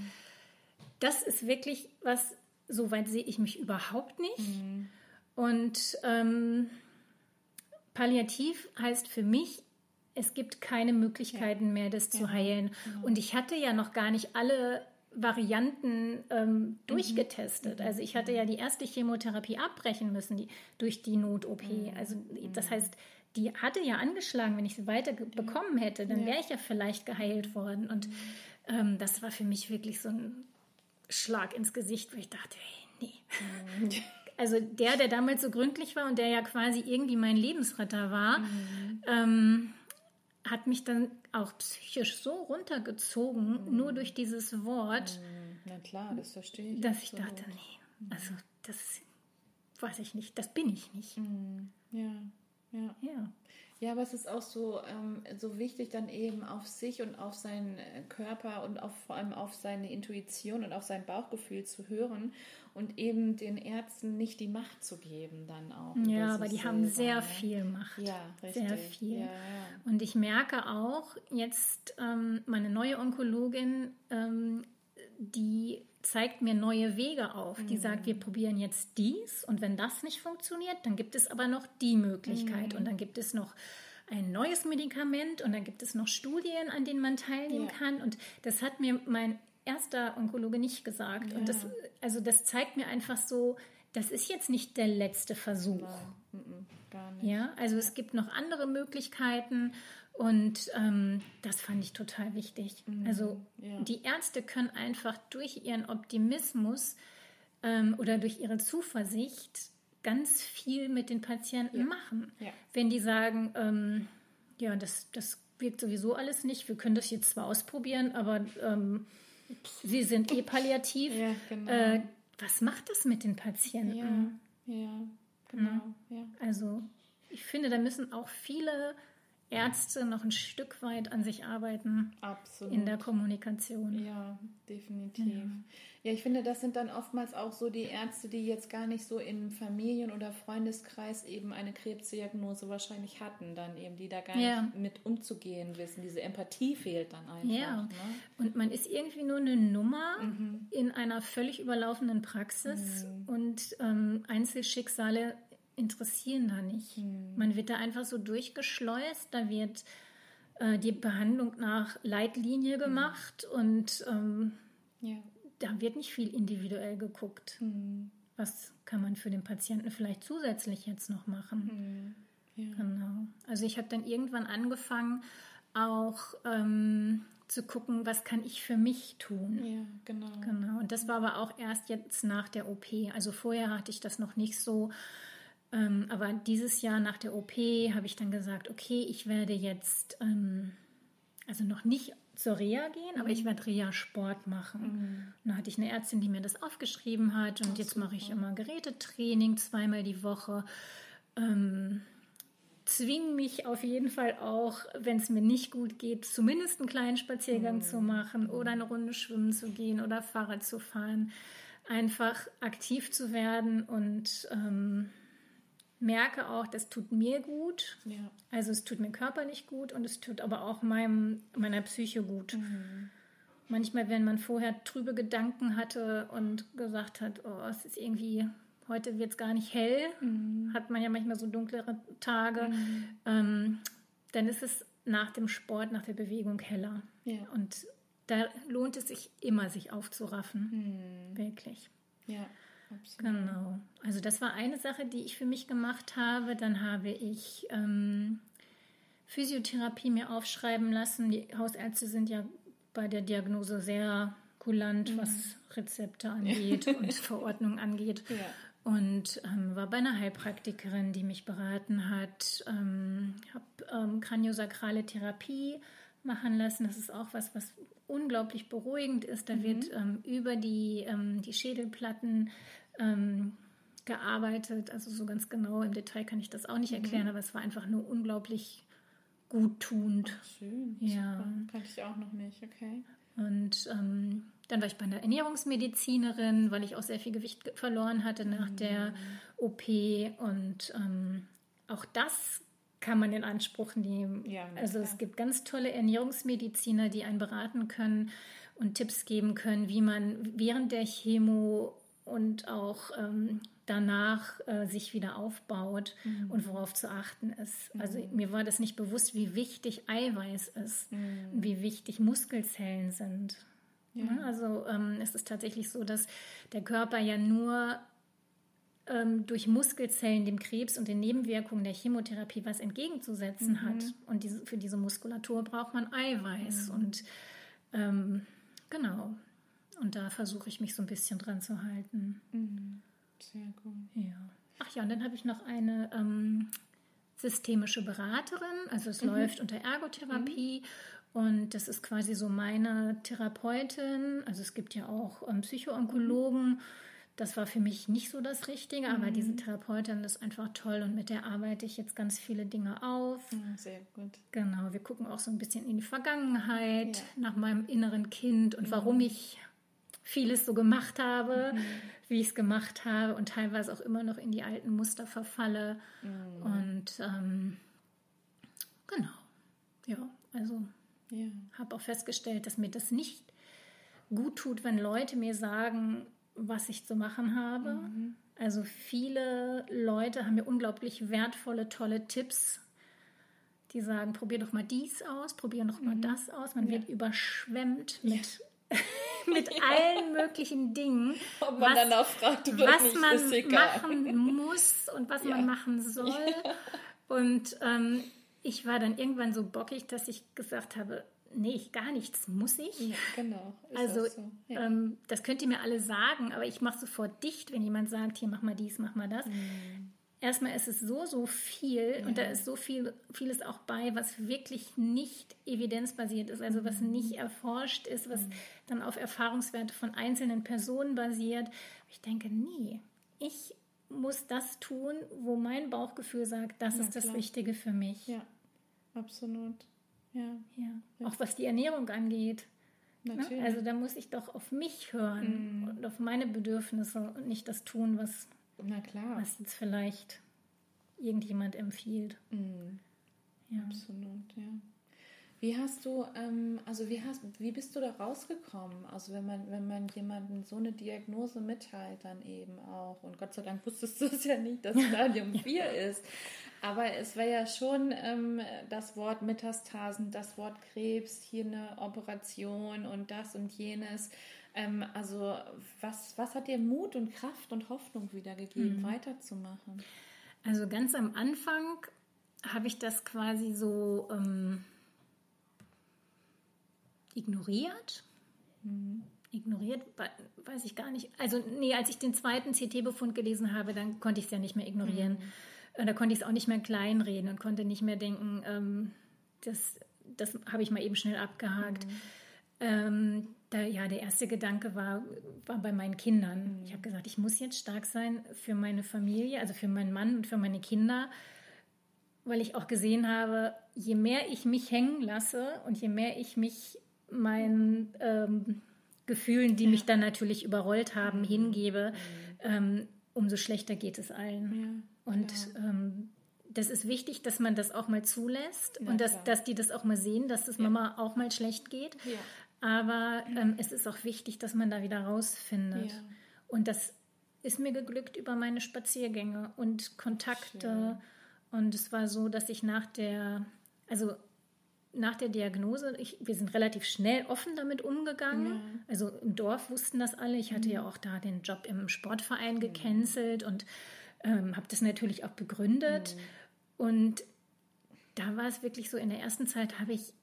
das ist wirklich was, so weit sehe ich mich überhaupt nicht. Und ähm, palliativ heißt für mich, es gibt keine Möglichkeiten mehr, das zu heilen. Und ich hatte ja noch gar nicht alle Varianten ähm, durchgetestet. Also ich hatte ja die erste Chemotherapie abbrechen müssen die, durch die Not-OP. Also das heißt, die hatte ja angeschlagen, wenn ich sie weiter bekommen hätte, dann wäre ich ja vielleicht geheilt worden. Und ähm, das war für mich wirklich so ein Schlag ins Gesicht, wo ich dachte, hey, nee. Also der, der damals so gründlich war und der ja quasi irgendwie mein Lebensretter war, ähm, hat mich dann auch psychisch so runtergezogen, nur durch dieses Wort, Na klar, das verstehe ich. dass ich absolut. dachte, nee, also das weiß ich nicht, das bin ich nicht. Ja, ja. Ja. Ja, aber es ist auch so, ähm, so wichtig, dann eben auf sich und auf seinen äh, Körper und auf, vor allem auf seine Intuition und auf sein Bauchgefühl zu hören und eben den Ärzten nicht die Macht zu geben, dann auch. Ja, aber die haben selber, sehr ne? viel Macht. Ja, richtig. Sehr viel. Ja, ja. Und ich merke auch jetzt, ähm, meine neue Onkologin, ähm, die zeigt mir neue Wege auf. Die sagt, wir probieren jetzt dies und wenn das nicht funktioniert, dann gibt es aber noch die Möglichkeit und dann gibt es noch ein neues Medikament und dann gibt es noch Studien, an denen man teilnehmen Ja. kann. Und das hat mir mein erster Onkologe nicht gesagt. Und das, Ja. also das zeigt mir einfach so, das ist jetzt nicht der letzte Versuch. Nein, gar nicht. Ja, also es gibt noch andere Möglichkeiten und ähm, das fand ich total wichtig. Also Mhm. ja. die Ärzte können einfach durch ihren Optimismus ähm, oder durch ihre Zuversicht ganz viel mit den Patienten machen. Ja. Wenn die sagen, ähm, ja, das, das wirkt sowieso alles nicht, wir können das jetzt zwar ausprobieren, aber ähm, sie sind eh palliativ. Ja, genau. äh, was macht das mit den Patienten? ja, ja, genau. Ja. Also ich finde, da müssen auch viele Ärzte noch ein Stück weit an sich arbeiten Absolut. in der Kommunikation. Ja, definitiv. Ja. ich finde, das sind dann oftmals auch so die Ärzte, die jetzt gar nicht so im Familien- oder Freundeskreis eben eine Krebsdiagnose wahrscheinlich hatten, dann eben, die da gar Ja. nicht mit umzugehen wissen. Diese Empathie fehlt dann einfach. Ja, Ne? und man ist irgendwie nur eine Nummer in einer völlig überlaufenden Praxis und ähm, Einzelschicksale interessieren da nicht. Man wird da einfach so durchgeschleust, da wird äh, die Behandlung nach Leitlinie gemacht und ähm, Ja. da wird nicht viel individuell geguckt. Was kann man für den Patienten vielleicht zusätzlich jetzt noch machen? Ja. Genau. Also ich habe dann irgendwann angefangen, auch ähm, zu gucken, was kann ich für mich tun. ja, genau. Genau. Und das war aber auch erst jetzt nach der OP. Also vorher hatte ich das noch nicht so. Ähm, aber dieses Jahr nach der OP habe ich dann gesagt, okay, ich werde jetzt, ähm, also noch nicht zur Reha gehen, aber ich werde Reha-Sport machen. Und da hatte ich eine Ärztin, die mir das aufgeschrieben hat. Und jetzt mache ich immer Gerätetraining zweimal die Woche. Ähm, zwinge mich auf jeden Fall auch, wenn es mir nicht gut geht, zumindest einen kleinen Spaziergang zu machen oder eine Runde schwimmen zu gehen oder Fahrrad zu fahren. Einfach aktiv zu werden und ähm, merke auch, das tut mir gut. Ja. Also es tut mir körperlich gut und es tut aber auch meinem, meiner Psyche gut. Manchmal, wenn man vorher trübe Gedanken hatte und gesagt hat, oh, es ist irgendwie, heute wird es gar nicht hell, hat man ja manchmal so dunklere Tage, ähm, dann ist es nach dem Sport, nach der Bewegung heller. Ja. Und da lohnt es sich immer, sich aufzuraffen. Wirklich. Ja, absolut. Genau. Also das war eine Sache, die ich für mich gemacht habe. Dann habe ich ähm, Physiotherapie mir aufschreiben lassen. Die Hausärzte sind ja bei der Diagnose sehr kulant, was Rezepte angeht und Verordnungen angeht. Ja. Und ähm, war bei einer Heilpraktikerin, die mich beraten hat. Ähm, habe ähm, kraniosakrale Therapie machen lassen. Das ist auch was, was unglaublich beruhigend ist. Da wird ähm, über die, ähm, die Schädelplatten ähm, gearbeitet. Also so ganz genau im Detail kann ich das auch nicht erklären, aber es war einfach nur unglaublich guttunend. Schön. Ja. Super. Kannte ich auch noch nicht, okay. Und ähm, dann war ich bei einer Ernährungsmedizinerin, weil ich auch sehr viel Gewicht ge- verloren hatte nach der OP. Und ähm, auch das kann man in Anspruch nehmen. Ja, also es gibt ganz tolle Ernährungsmediziner, die einen beraten können und Tipps geben können, wie man während der Chemo und auch ähm, danach äh, sich wieder aufbaut Mhm. und worauf zu achten ist. Also mir war das nicht bewusst, wie wichtig Eiweiß ist, Mhm. wie wichtig Muskelzellen sind. Ne? Also ähm, es ist tatsächlich so, dass der Körper ja nur ähm, durch Muskelzellen dem Krebs und den Nebenwirkungen der Chemotherapie was entgegenzusetzen hat. Und diese, für diese Muskulatur braucht man Eiweiß. Und ähm, genau. Und da versuche ich mich so ein bisschen dran zu halten. Sehr gut. Ja. Ach ja, und dann habe ich noch eine ähm, systemische Beraterin. Also es läuft unter Ergotherapie. Und das ist quasi so meine Therapeutin. Also es gibt ja auch ähm, Psychoonkologen. Das war für mich nicht so das Richtige, aber diese Therapeutin ist einfach toll und mit der arbeite ich jetzt ganz viele Dinge auf. Ja, sehr gut. Genau, wir gucken auch so ein bisschen in die Vergangenheit, nach meinem inneren Kind und warum ich vieles so gemacht habe, wie ich es gemacht habe und teilweise auch immer noch in die alten Muster verfalle. Und ähm, genau, ja, also Ja. habe auch festgestellt, dass mir das nicht gut tut, wenn Leute mir sagen, was ich zu machen habe. Also viele Leute haben mir unglaublich wertvolle, tolle Tipps. Die sagen, probier doch mal dies aus, probier doch mal das aus. Man wird überschwemmt mit, mit allen möglichen Dingen, Ob man dann auch fragt was man machen muss und was man machen soll. Und ähm, ich war dann irgendwann so bockig, dass ich gesagt habe, nee, gar nichts muss ich. Ja, genau. Ist Also so. Ja. ähm, das könnt ihr mir alle sagen, aber ich mache sofort dicht, wenn jemand sagt, hier mach mal dies, mach mal das. Mhm. Erstmal ist es so, so viel und da ist so viel, vieles auch bei, was wirklich nicht evidenzbasiert ist, also Mhm. was nicht erforscht ist, was dann auf Erfahrungswerte von einzelnen Personen basiert. Ich denke, nee, ich muss das tun, wo mein Bauchgefühl sagt, das Na ist das klar. Richtige für mich. ja. absolut. Ja, Ja. Auch was die Ernährung angeht. Ne? natürlich. Also da muss ich doch auf mich hören Mhm. und auf meine Bedürfnisse und nicht das tun, was, Na klar. was jetzt vielleicht irgendjemand empfiehlt. Mhm. Ja. Absolut, ja. Wie hast du, ähm, also wie hast, wie bist du da rausgekommen? Also wenn man, wenn man jemandem so eine Diagnose mitteilt, dann eben auch. Und Gott sei Dank wusstest du es ja nicht, dass Stadium 4 ist. Aber es wäre ja schon ähm, das Wort Metastasen, das Wort Krebs, hier eine Operation und das und jenes. Ähm, also was, was hat dir Mut und Kraft und Hoffnung wiedergegeben, weiterzumachen? Also ganz am Anfang habe ich das quasi so ähm, ignoriert. Ignoriert, we- weiß ich gar nicht. Also nee, als ich den zweiten CT-Befund gelesen habe, dann konnte ich es ja nicht mehr ignorieren. Äh, Da konnte ich es auch nicht mehr kleinreden und konnte nicht mehr denken, ähm, das, das habe ich mal eben schnell abgehakt. Ähm, da, ja, der erste Gedanke war, war bei meinen Kindern. Ich habe gesagt, ich muss jetzt stark sein für meine Familie, also für meinen Mann und für meine Kinder, weil ich auch gesehen habe, je mehr ich mich hängen lasse und je mehr ich mich meinen ähm, Gefühlen, die mich dann natürlich überrollt haben, hingebe, ähm, umso schlechter geht es allen. Und ähm, das ist wichtig, dass man das auch mal zulässt Na und dass, klar. dass die das auch mal sehen, dass es Mama auch mal schlecht geht. Ja. Aber ähm, es ist auch wichtig, dass man da wieder rausfindet. Ja. Und das ist mir geglückt über meine Spaziergänge und Kontakte. Und es war so, dass ich nach der, also nach der Diagnose, ich, wir sind relativ schnell offen damit umgegangen. Also im Dorf wussten das alle. Ich hatte ja auch da den Job im Sportverein gecancelt und ähm, habe das natürlich auch begründet. Und da war es wirklich so, in der ersten Zeit habe ich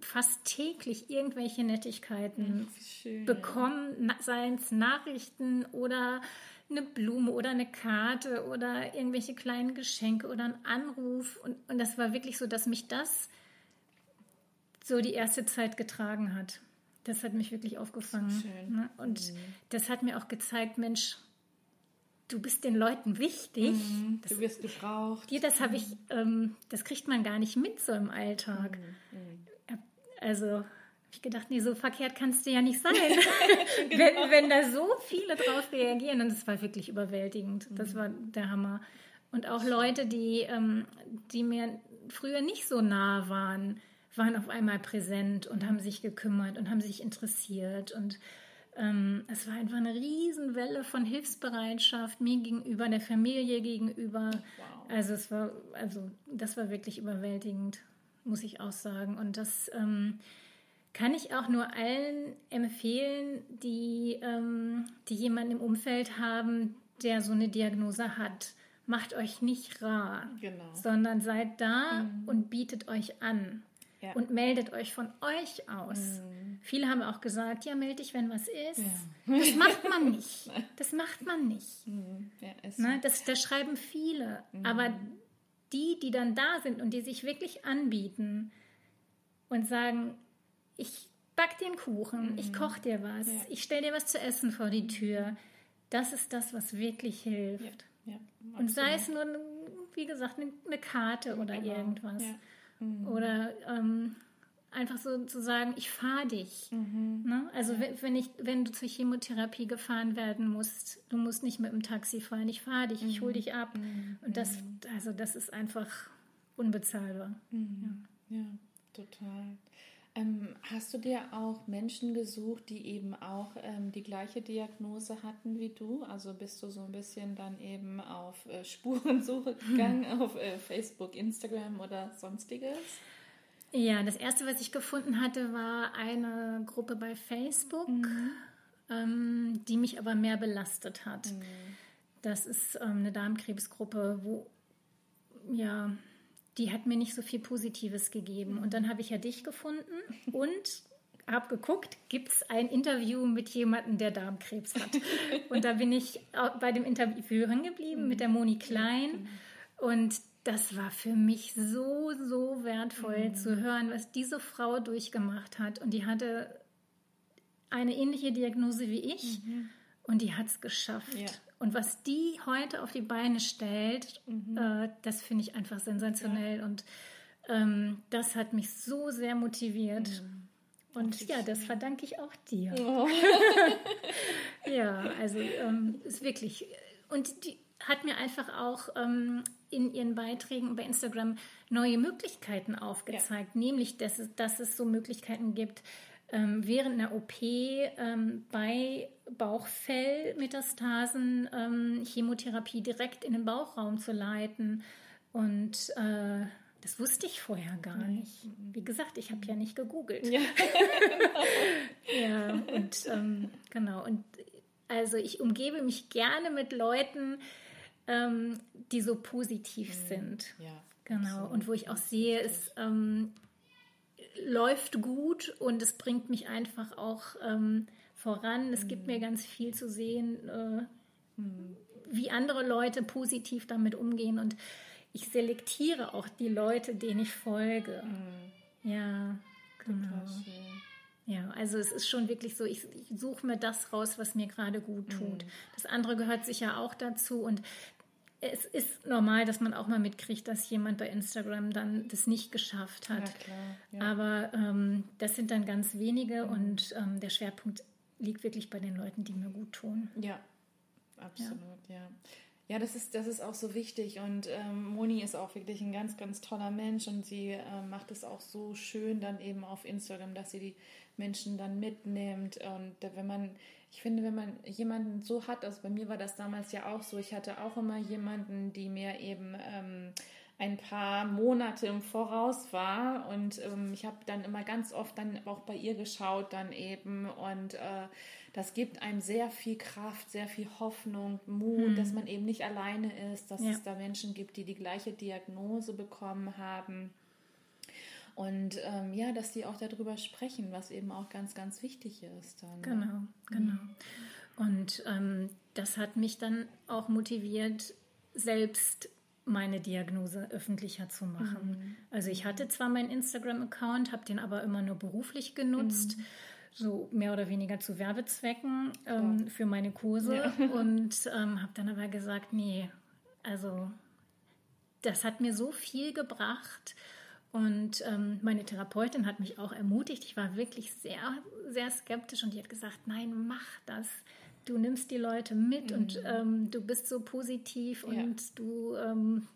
fast täglich irgendwelche Nettigkeiten schön. bekommen, seien es Nachrichten oder eine Blume oder eine Karte oder irgendwelche kleinen Geschenke oder ein Anruf. Und, und das war wirklich so, dass mich das so die erste Zeit getragen hat. Das hat mich wirklich aufgefangen. Schön. Ne? Und das hat mir auch gezeigt, Mensch, du bist den Leuten wichtig. Du wirst gebraucht. Dir, das habe ich, ähm, das kriegt man gar nicht mit so im Alltag. Ja, Also habe ich gedacht, nee, so verkehrt kannst du ja nicht sein. wenn, wenn da so viele drauf reagieren, und das war wirklich überwältigend. Das war der Hammer. Und auch Leute, die, ähm, die mir früher nicht so nah waren, waren auf einmal präsent und haben sich gekümmert und haben sich interessiert. Und ähm, es war einfach eine Riesenwelle von Hilfsbereitschaft mir gegenüber, der Familie gegenüber. Also es war, also das war wirklich überwältigend, muss ich auch sagen. Und das ähm, kann ich auch nur allen empfehlen, die, ähm, die jemanden im Umfeld haben, der so eine Diagnose hat. Macht euch nicht rar, Genau. sondern seid da und bietet euch an Ja. und meldet euch von euch aus. Viele haben auch gesagt, ja, melde dich, wenn was ist. Ja. Das macht man nicht. Das macht man nicht. Ja, ist Ne? Das, das schreiben viele. Aber die, die dann da sind und die sich wirklich anbieten und sagen, ich back dir einen Kuchen, ich koche dir was, Ja. ich stelle dir was zu essen vor die Tür, das ist das, was wirklich hilft. ja, Und sei es nur, wie gesagt, eine, Karte oder Genau. irgendwas. Ja. Oder ähm, einfach so zu sagen, ich fahre dich. Mhm. Ne? Also wenn, wenn, ich, wenn du zur Chemotherapie gefahren werden musst, du musst nicht mit dem Taxi fahren, ich fahre dich, ich Mhm. hole dich ab. Und das, also das ist einfach unbezahlbar. Ja, total. Ähm, hast du dir auch Menschen gesucht, die eben auch ähm, die gleiche Diagnose hatten wie du? Also bist du so ein bisschen dann eben auf äh, Spurensuche gegangen auf äh, Facebook, Instagram oder sonstiges? Ja, das erste, was ich gefunden hatte, war eine Gruppe bei Facebook, ähm, die mich aber mehr belastet hat. Das ist ähm, eine Darmkrebsgruppe, wo, ja, die hat mir nicht so viel Positives gegeben. Und dann habe ich ja dich gefunden und habe geguckt, gibt es ein Interview mit jemandem, der Darmkrebs hat. und da bin ich bei dem Interview hängen geblieben mit der Moni Klein. Und das war für mich so, so wertvoll zu hören, was diese Frau durchgemacht hat. Und die hatte eine ähnliche Diagnose wie ich und die hat es geschafft. Ja. Und was die heute auf die Beine stellt, äh, das finde ich einfach sensationell. Und Ähm, das hat mich so sehr motiviert. Mhm. Und ja, das verdanke ich auch dir. Oh. ja, also ähm, ist wirklich. Und die hat mir einfach auch ähm, in ihren Beiträgen bei Instagram neue Möglichkeiten aufgezeigt, ja. nämlich, dass es, dass es so Möglichkeiten gibt, ähm, während einer OP ähm, bei Bauchfellmetastasen ähm, Chemotherapie direkt in den Bauchraum zu leiten. Und äh, das wusste ich vorher gar nicht. Wie gesagt, ich habe ja nicht gegoogelt. Ja, ja und ähm, genau. Und also ich umgebe mich gerne mit Leuten, ähm, die so positiv mhm. sind. Ja, genau. Und wo ich auch sehe, es ähm, läuft gut und es bringt mich einfach auch ähm, voran. Es gibt mir mhm. ganz viel zu sehen, äh, mhm. wie andere Leute positiv damit umgehen und ich selektiere auch die Leute, denen ich folge. Mhm. Ja, genau. Ja, also es ist schon wirklich so, ich, ich suche mir das raus, was mir gerade gut tut. Mhm. Das andere gehört sicher auch dazu und es ist normal, dass man auch mal mitkriegt, dass jemand bei Instagram dann das nicht geschafft hat. Ja, klar, ja. Aber ähm, das sind dann ganz wenige mhm. und ähm, der Schwerpunkt liegt wirklich bei den Leuten, die mir gut tun. Ja, absolut, ja. ja. Ja, das ist, das ist auch so wichtig und ähm, Moni ist auch wirklich ein ganz, ganz toller Mensch und sie äh, macht es auch so schön dann eben auf Instagram, dass sie die Menschen dann mitnimmt und wenn man, ich finde, wenn man jemanden so hat, also bei mir war das damals ja auch so, ich hatte auch immer jemanden, die mir eben ähm, ein paar Monate im Voraus war und ähm, ich habe dann immer ganz oft dann auch bei ihr geschaut dann eben und äh, das gibt einem sehr viel Kraft, sehr viel Hoffnung, Mut, hm. dass man eben nicht alleine ist, dass ja. es da Menschen gibt, die die gleiche Diagnose bekommen haben. Und ähm, ja, dass die auch darüber sprechen, was eben auch ganz, ganz wichtig ist. Dann, genau, ne? genau. Und ähm, das hat mich dann auch motiviert, selbst meine Diagnose öffentlicher zu machen. Mhm. Also ich hatte zwar meinen Instagram-Account, habe den aber immer nur beruflich genutzt. Mhm so mehr oder weniger zu Werbezwecken ähm, für meine Kurse ja. und ähm, habe dann aber gesagt, nee, also das hat mir so viel gebracht und ähm, meine Therapeutin hat mich auch ermutigt. Ich war wirklich sehr, sehr skeptisch und die hat gesagt, nein, mach das. Du nimmst die Leute mit mhm. und ähm, du bist so positiv ja. und du ähm,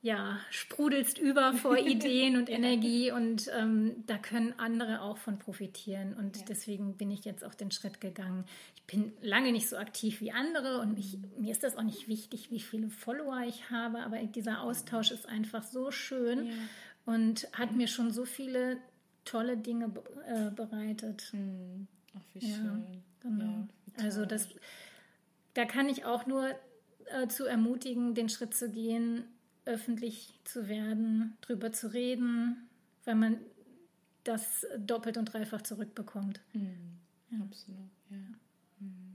ja, sprudelst über vor Ideen und Energie und ähm, da können andere auch von profitieren. Und ja. deswegen bin ich jetzt auch den Schritt gegangen. Ich bin lange nicht so aktiv wie andere und ich, mir ist das auch nicht wichtig, wie viele Follower ich habe, aber dieser Austausch ist einfach so schön ja. und hat mir schon so viele tolle Dinge äh, bereitet. Mhm. Ach, wie ja, schön. Genau. also das, da kann ich auch nur äh, zu ermutigen, den Schritt zu gehen, öffentlich zu werden, drüber zu reden, weil man das doppelt und dreifach zurückbekommt. Mhm. Ja. Absolut, ja. Mhm.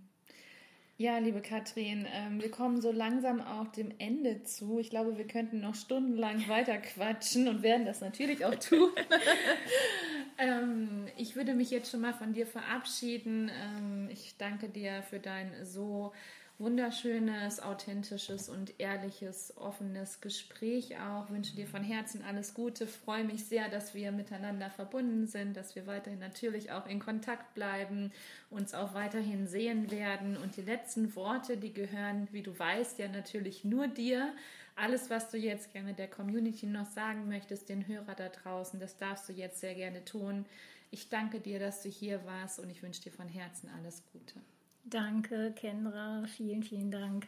Ja, liebe Katrin, ähm, wir kommen so langsam auch dem Ende zu. Ich glaube, wir könnten noch stundenlang weiter quatschen und werden das natürlich auch tun. ähm, ich würde mich jetzt schon mal von dir verabschieden. Ähm, ich danke dir für dein so wunderschönes, authentisches und ehrliches, offenes Gespräch auch. Wünsche dir von Herzen alles Gute. Freue mich sehr, dass wir miteinander verbunden sind, dass wir weiterhin natürlich auch in Kontakt bleiben, uns auch weiterhin sehen werden. Und die letzten Worte, die gehören, wie du weißt, ja natürlich nur dir. Alles, was du jetzt gerne der Community noch sagen möchtest, den Hörer da draußen, das darfst du jetzt sehr gerne tun. Ich danke dir, dass du hier warst und ich wünsche dir von Herzen alles Gute. Danke, Kendra. Vielen, vielen Dank.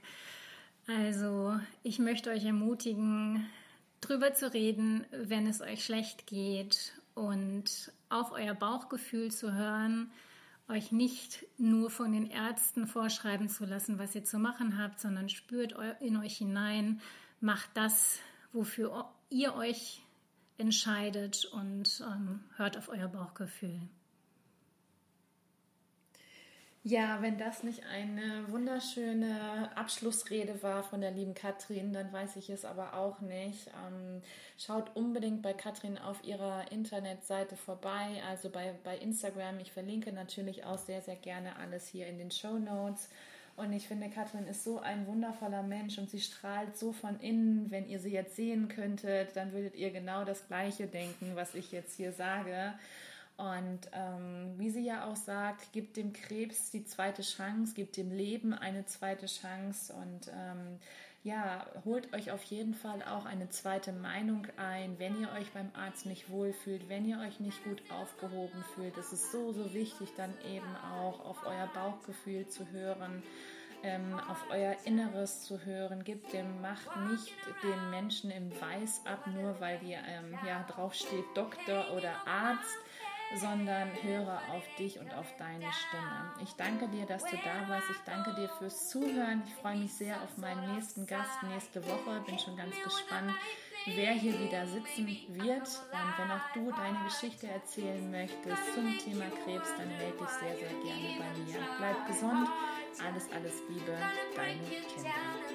Also, ich möchte euch ermutigen, drüber zu reden, wenn es euch schlecht geht und auf euer Bauchgefühl zu hören, euch nicht nur von den Ärzten vorschreiben zu lassen, was ihr zu machen habt, sondern spürt in euch hinein, macht das, wofür ihr euch entscheidet und ähm, hört auf euer Bauchgefühl. Ja, wenn das nicht eine wunderschöne Abschlussrede war von der lieben Katrin, dann weiß ich es aber auch nicht. Ähm, schaut unbedingt bei Katrin auf ihrer Internetseite vorbei, also bei, bei Instagram. Ich verlinke natürlich auch sehr, sehr gerne alles hier in den Show Notes. Und ich finde, Katrin ist so ein wundervoller Mensch und sie strahlt so von innen. Wenn ihr sie jetzt sehen könntet, dann würdet ihr genau das Gleiche denken, was ich jetzt hier sage. Und ähm, wie sie ja auch sagt, gibt dem Krebs die zweite Chance, gibt dem Leben eine zweite Chance und ähm, ja, holt euch auf jeden Fall auch eine zweite Meinung ein, wenn ihr euch beim Arzt nicht wohlfühlt, wenn ihr euch nicht gut aufgehoben fühlt. Es ist so, so wichtig, dann eben auch auf euer Bauchgefühl zu hören. Ähm, auf euer Inneres zu hören, gibt dem, macht nicht den Menschen im Weiß ab, nur weil die ähm, ja draufsteht Doktor oder Arzt sondern höre auf dich und auf deine Stimme. Ich danke dir, dass du da warst. Ich danke dir fürs Zuhören. Ich freue mich sehr auf meinen nächsten Gast nächste Woche. Bin schon ganz gespannt, wer hier wieder sitzen wird. Und wenn auch du deine Geschichte erzählen möchtest zum Thema Krebs, dann melde dich sehr, sehr gerne bei mir. Bleib gesund. Alles, alles Liebe. Deine Kinder.